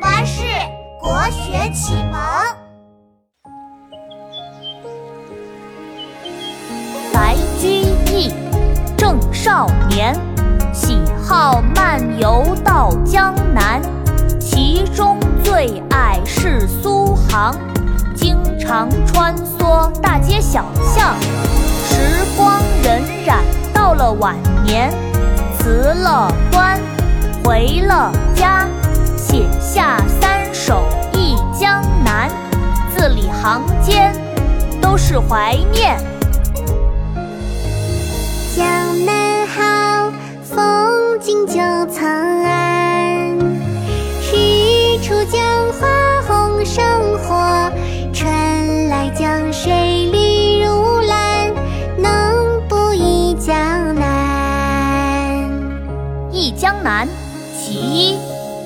巴士国学启蒙。白居易，正少年，喜好漫游到江南，其中最爱是苏杭，经常穿梭大街小巷。时光荏苒，到了晚年，辞了官，回了家。写下三首忆江南，字里行间都是怀念。江南好，风景旧曾谙。日出江花红胜火，春来江水绿如蓝。能不忆江南？忆江南，其一，